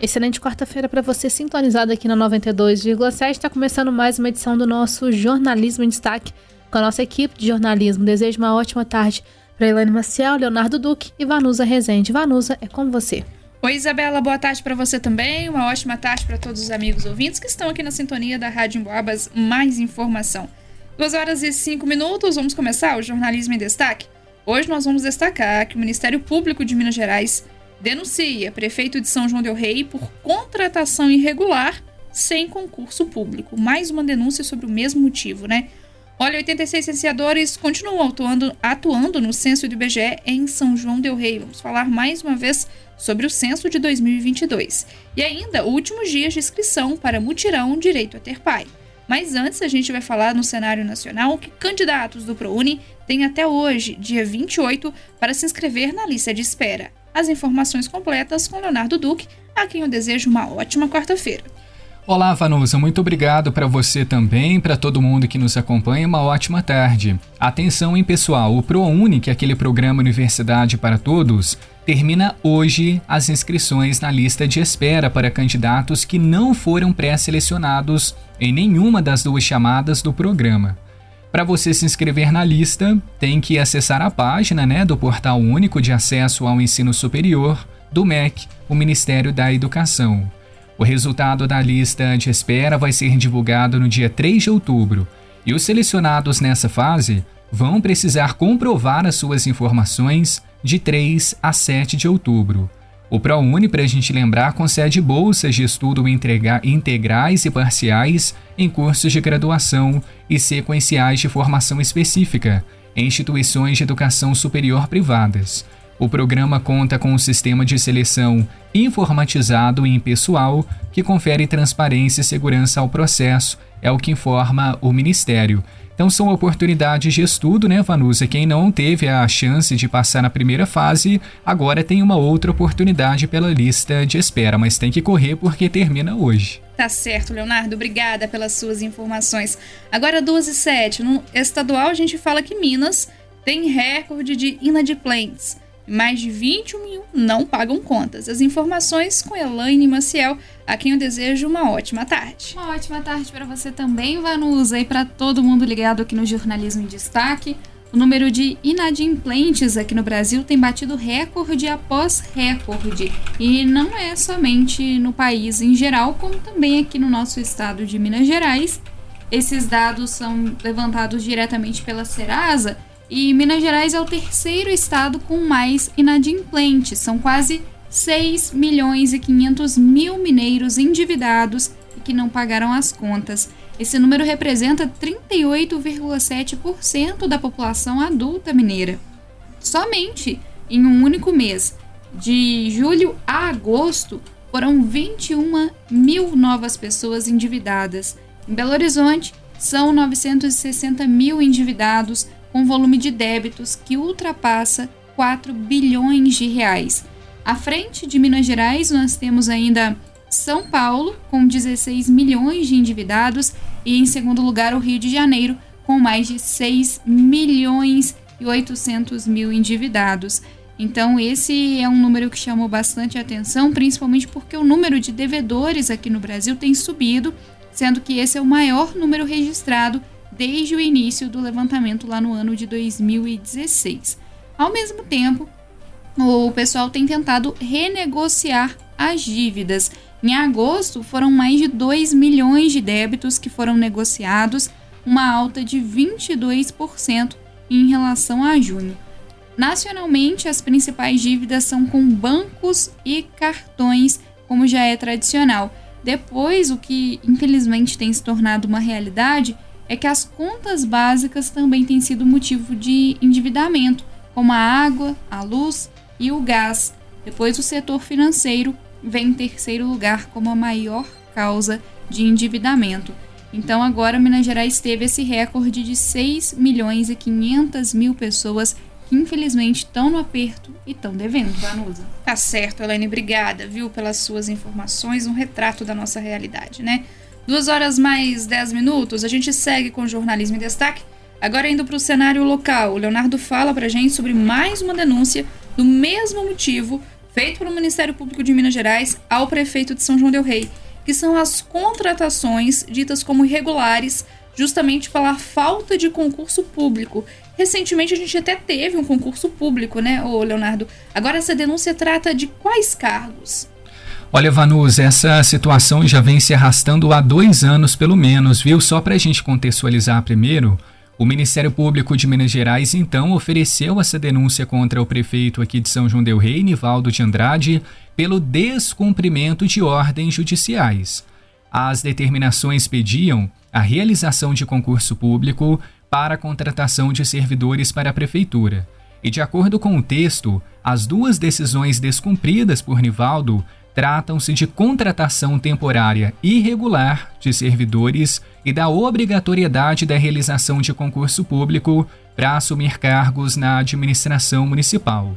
Excelente quarta-feira para você sintonizado aqui na 92,7. Está começando mais uma edição do nosso Jornalismo em Destaque com a nossa equipe de jornalismo. Desejo uma ótima tarde para Elaine Maciel, Leonardo Duque e Vanusa Rezende. Vanusa, é com você. Oi, Isabela, boa tarde para você também. Uma ótima tarde para todos os amigos ouvintes que estão aqui na sintonia da Rádio Emboabas. Mais informação. Duas horas e cinco minutos, vamos começar o Jornalismo em Destaque. Hoje nós vamos destacar que o Ministério Público de Minas Gerais denuncia prefeito de São João del Rei por contratação irregular sem concurso público. Mais uma denúncia sobre o mesmo motivo, né? Olha, 86 licenciadores continuam atuando, atuando no censo do IBGE em São João del Rei. Vamos falar mais uma vez sobre o censo de 2022. E ainda, últimos dias de inscrição para mutirão Direito a Ter Pai. Mas antes, a gente vai falar no cenário nacional que candidatos do ProUni têm até hoje, dia 28, para se inscrever na lista de espera. As informações completas com Leonardo Duque, a quem eu desejo uma ótima quarta-feira. Olá, Vanusa, muito obrigado para você também, para todo mundo que nos acompanha, uma ótima tarde. Atenção, hein, pessoal, o ProUni, que é aquele programa Universidade para Todos, termina hoje as inscrições na lista de espera para candidatos que não foram pré-selecionados em nenhuma das duas chamadas do programa. Para você se inscrever na lista, tem que acessar a página né, do Portal Único de Acesso ao Ensino Superior do MEC, o Ministério da Educação. O resultado da lista de espera vai ser divulgado no dia 3 de outubro e os selecionados nessa fase vão precisar comprovar as suas informações de 3 a 7 de outubro. O ProUni, para a gente lembrar, concede bolsas de estudo integrais e parciais em cursos de graduação e sequenciais de formação específica em instituições de educação superior privadas. O programa conta com um sistema de seleção informatizado e impessoal que confere transparência e segurança ao processo, é o que informa o Ministério. Então são oportunidades de estudo, né, Vanusa? Quem não teve a chance de passar na primeira fase, agora tem uma outra oportunidade pela lista de espera, mas tem que correr porque termina hoje. Tá certo, Leonardo. Obrigada pelas suas informações. Agora, 12 e 7. No estadual, a gente fala que Minas tem recorde de inadimplentes. Mais de 21 mil não pagam contas. As informações com Elaine Maciel, a quem eu desejo uma ótima tarde. Uma ótima tarde para você também, Vanusa, e para todo mundo ligado aqui no Jornalismo em Destaque. O número de inadimplentes aqui no Brasil tem batido recorde após recorde. E não é somente no país em geral, como também aqui no nosso estado de Minas Gerais. Esses dados são levantados diretamente pela Serasa e Minas Gerais é o terceiro estado com mais inadimplentes. São quase 6 milhões e 500 mil mineiros endividados e que não pagaram as contas. Esse número representa 38,7% da população adulta mineira. Somente em um único mês, de julho a agosto, foram 21 mil novas pessoas endividadas. Em Belo Horizonte, são 960 mil endividados, com volume de débitos que ultrapassa 4 bilhões de reais. À frente de Minas Gerais, nós temos ainda São Paulo, com 16 milhões de endividados, e em segundo lugar, o Rio de Janeiro, com mais de 6 milhões e 800 mil endividados. Então, esse é um número que chamou bastante atenção, principalmente porque o número de devedores aqui no Brasil tem subido, sendo que esse é o maior número registrado desde o início do levantamento lá no ano de 2016. Ao mesmo tempo, o pessoal tem tentado renegociar as dívidas. Em agosto, foram mais de 2 milhões de débitos que foram negociados, uma alta de 22% em relação a junho. Nacionalmente, as principais dívidas são com bancos e cartões, como já é tradicional. Depois, o que infelizmente tem se tornado uma realidade é que as contas básicas também têm sido motivo de endividamento, como a água, a luz e o gás. Depois, o setor financeiro vem em terceiro lugar como a maior causa de endividamento. Então, agora Minas Gerais teve esse recorde de 6 milhões e 500 mil pessoas que infelizmente estão no aperto e estão devendo, Vanusa. Tá certo, Elaine, obrigada, viu, pelas suas informações, um retrato da nossa realidade, né? Duas horas mais dez minutos, a gente segue com o jornalismo em destaque. Agora indo para o cenário local, o Leonardo fala para a gente sobre mais uma denúncia do mesmo motivo feito pelo Ministério Público de Minas Gerais ao prefeito de São João del Rei, que são as contratações ditas como irregulares, justamente pela falta de concurso público. Recentemente a gente até teve um concurso público, né, ô Leonardo? Agora essa denúncia trata de quais cargos? Olha, Vanus, essa situação já vem se arrastando há dois anos pelo menos, viu? Só para a gente contextualizar primeiro, o Ministério Público de Minas Gerais então ofereceu essa denúncia contra o prefeito aqui de São João del Rei, Nivaldo de Andrade, pelo descumprimento de ordens judiciais. As determinações pediam a realização de concurso público para a contratação de servidores para a prefeitura. E de acordo com o texto, as duas decisões descumpridas por Nivaldo tratam-se de contratação temporária irregular de servidores e da obrigatoriedade da realização de concurso público para assumir cargos na administração municipal.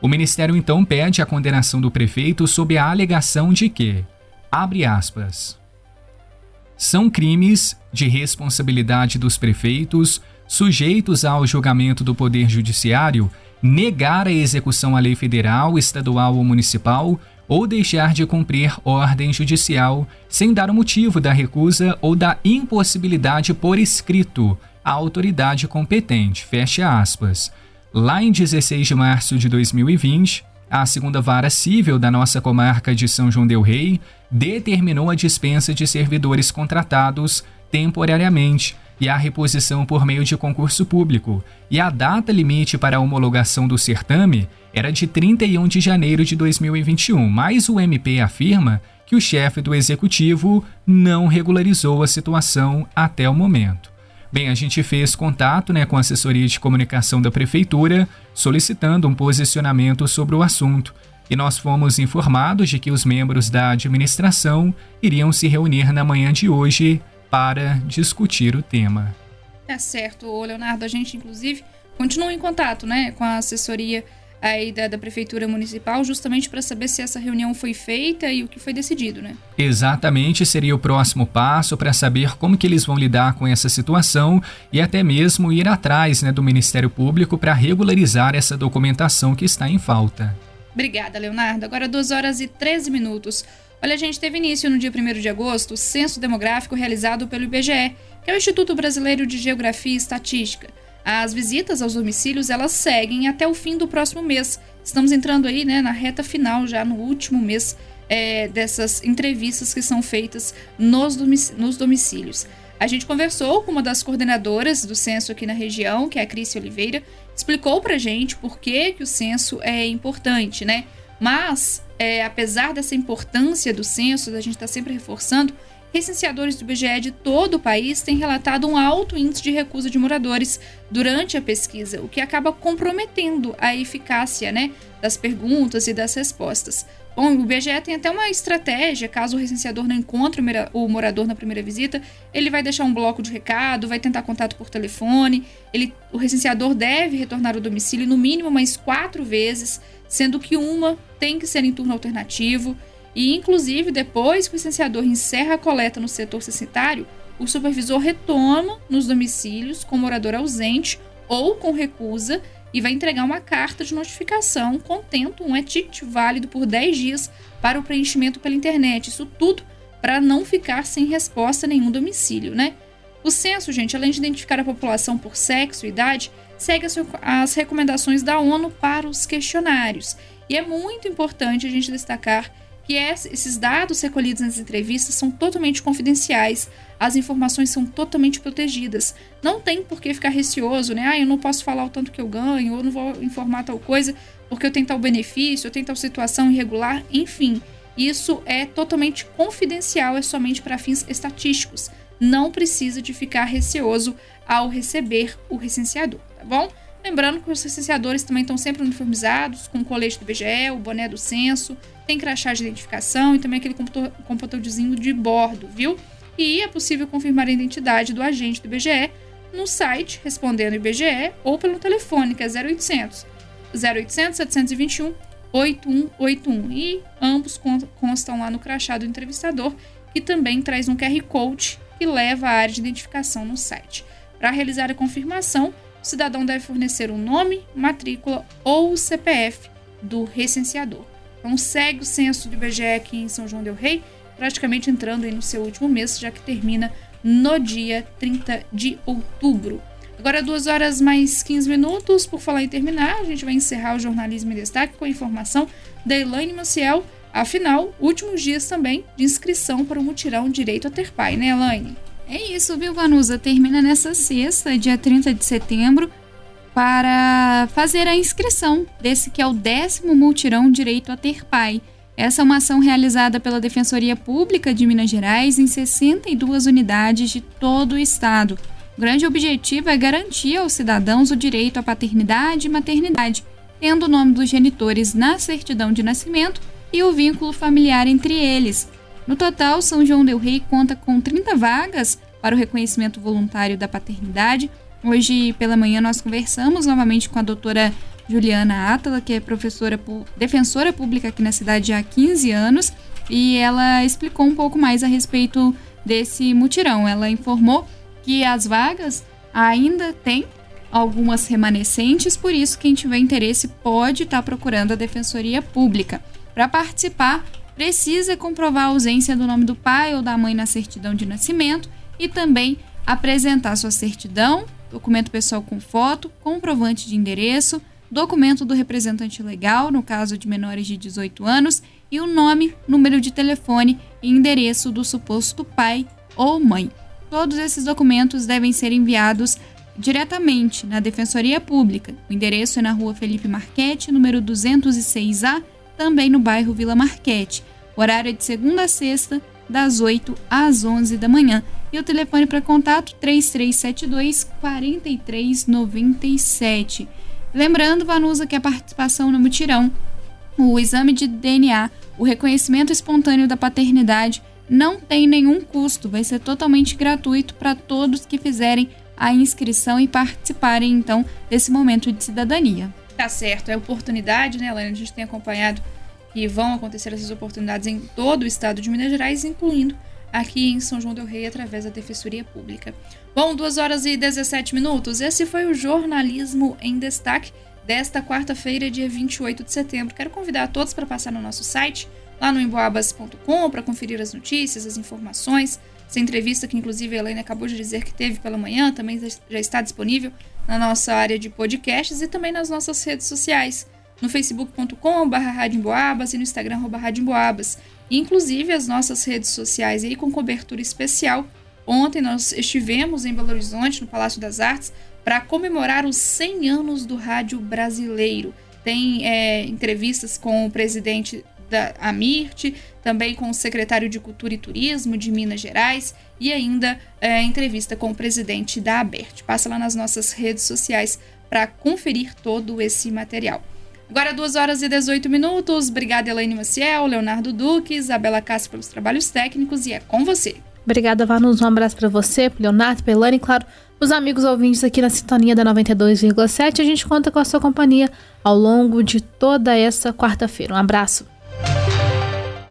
O Ministério então pede a condenação do prefeito sob a alegação de que, abre aspas, são crimes de responsabilidade dos prefeitos sujeitos ao julgamento do Poder Judiciário negar a execução à lei federal, estadual ou municipal ou deixar de cumprir ordem judicial sem dar o motivo da recusa ou da impossibilidade por escrito à autoridade competente. Fecha aspas. Lá em 16 de março de 2020, a segunda vara civil da nossa comarca de São João del Rei determinou a dispensa de servidores contratados temporariamente e a reposição por meio de concurso público, e a data limite para a homologação do certame era de 31 de janeiro de 2021, mas o MP afirma que o chefe do executivo não regularizou a situação até o momento. Bem, a gente fez contato né, com a assessoria de comunicação da prefeitura solicitando um posicionamento sobre o assunto e nós fomos informados de que os membros da administração iriam se reunir na manhã de hoje para discutir o tema. É certo, Leonardo. A gente, inclusive, continua em contato né, com a assessoria aí da, da prefeitura municipal, justamente para saber se essa reunião foi feita e o que foi decidido, né? Exatamente, seria o próximo passo para saber como que eles vão lidar com essa situação e até mesmo ir atrás né, do Ministério Público para regularizar essa documentação que está em falta. Obrigada, Leonardo. Agora 2 horas e 13 minutos. Olha, a gente teve início no dia 1 de agosto o censo demográfico realizado pelo IBGE, que é o Instituto Brasileiro de Geografia e Estatística. As visitas aos domicílios elas seguem até o fim do próximo mês. Estamos entrando aí né, na reta final, já no último mês é, dessas entrevistas que são feitas nos, nos domicílios. A gente conversou com uma das coordenadoras do censo aqui na região, que é a Cris Oliveira, explicou pra gente por que, que o censo é importante, né? Mas, é, apesar dessa importância do censo, da gente estar tá sempre reforçando, recenseadores do IBGE de todo o país têm relatado um alto índice de recusa de moradores durante a pesquisa, o que acaba comprometendo a eficácia né, das perguntas e das respostas. Bom, o IBGE tem até uma estratégia, caso o recenseador não encontre o morador na primeira visita, ele vai deixar um bloco de recado, vai tentar contato por telefone, ele, o recenseador deve retornar ao domicílio no mínimo mais quatro vezes, sendo que uma tem que ser em turno alternativo, e inclusive depois que o licenciador encerra a coleta no setor censitário, o supervisor retoma nos domicílios com morador ausente ou com recusa e vai entregar uma carta de notificação contendo um e-ticket válido por 10 dias para o preenchimento pela internet. Isso tudo para não ficar sem resposta em nenhum domicílio, né? O censo, gente, além de identificar a população por sexo e idade, segue as recomendações da ONU para os questionários. E é muito importante a gente destacar que esses dados recolhidos nas entrevistas são totalmente confidenciais, as informações são totalmente protegidas. Não tem por que ficar receoso, né? Ah, eu não posso falar o tanto que eu ganho, ou não vou informar tal coisa porque eu tenho tal benefício, eu tenho tal situação irregular, enfim. Isso é totalmente confidencial, é somente para fins estatísticos. Não precisa de ficar receoso ao receber o recenseador, tá bom? Lembrando que os licenciadores também estão sempre uniformizados, com o colete do BGE, o boné do censo, tem crachá de identificação e também aquele computadorzinho de bordo, viu? E é possível confirmar a identidade do agente do BGE no site respondendo IBGE ou pelo telefone, que é 0800 0800 721 8181. E ambos constam lá no crachá do entrevistador, que também traz um QR Code que leva à área de identificação no site. Para realizar a confirmação, o cidadão deve fornecer o nome, matrícula ou o CPF do recenseador. Então segue o censo do IBGE aqui em São João del Rei, praticamente entrando aí no seu último mês, já que termina no dia 30 de outubro. Agora, duas horas mais 15 minutos. Por falar em terminar, a gente vai encerrar o jornalismo em destaque com a informação da Elaine Maciel. Afinal, últimos dias também de inscrição para o mutirão Direito a Ter Pai, né, Elaine? É isso, viu, Vanusa? Termina nessa sexta, dia 30 de setembro, para fazer a inscrição desse que é o décimo multirão Direito a Ter Pai. Essa é uma ação realizada pela Defensoria Pública de Minas Gerais em 62 unidades de todo o estado. O grande objetivo é garantir aos cidadãos o direito à paternidade e maternidade, tendo o nome dos genitores na certidão de nascimento e o vínculo familiar entre eles. No total, São João Del Rei conta com 30 vagas para o reconhecimento voluntário da paternidade. Hoje pela manhã nós conversamos novamente com a doutora Juliana Atala, que é professora defensora pública aqui na cidade há 15 anos, e ela explicou um pouco mais a respeito desse mutirão. Ela informou que as vagas ainda têm algumas remanescentes, por isso quem tiver interesse pode estar tá procurando a Defensoria Pública. Para participar, precisa comprovar a ausência do nome do pai ou da mãe na certidão de nascimento e também apresentar sua certidão, documento pessoal com foto, comprovante de endereço, documento do representante legal, no caso de menores de 18 anos, e o nome, número de telefone e endereço do suposto pai ou mãe. Todos esses documentos devem ser enviados diretamente na Defensoria Pública. O endereço é na rua Felipe Marquete, número 206A, também no bairro Vila Marquete. O horário é de segunda a sexta, das 8 às 11 da manhã. E o telefone para contato 3372 4397. Lembrando, Vanusa, que a participação no mutirão, o exame de DNA, o reconhecimento espontâneo da paternidade não tem nenhum custo, vai ser totalmente gratuito para todos que fizerem a inscrição e participarem então desse momento de cidadania. Tá certo, é oportunidade, né, Helena? A gente tem acompanhado que vão acontecer essas oportunidades em todo o estado de Minas Gerais, incluindo aqui em São João del Rei através da Defensoria Pública. Bom, 2 horas e 17 minutos. Esse foi o Jornalismo em Destaque desta quarta-feira, dia 28 de setembro. Quero convidar a todos para passar no nosso site, lá no emboabas.com, para conferir as notícias, as informações. Essa entrevista que, inclusive, a Helena acabou de dizer que teve pela manhã, também já está disponível na nossa área de podcasts e também nas nossas redes sociais, no facebook.com.br e no Instagram. Inclusive as nossas redes sociais aí com cobertura especial. Ontem nós estivemos em Belo Horizonte, no Palácio das Artes, para comemorar os 100 anos do rádio brasileiro. Tem é, entrevistas com o presidente da Amirte, também com o secretário de Cultura e Turismo de Minas Gerais e ainda é, entrevista com o presidente da ABERT. Passa lá nas nossas redes sociais para conferir todo esse material. Agora 2 horas e 18 minutos. Obrigada, Elaine Maciel, Leonardo Duque, Isabela Castro pelos trabalhos técnicos e é com você. Obrigada, Vanus. Um abraço para você, pro Leonardo, pra Elaine claro, os amigos ouvintes aqui na sintonia da 92,7. A gente conta com a sua companhia ao longo de toda essa quarta-feira. Um abraço.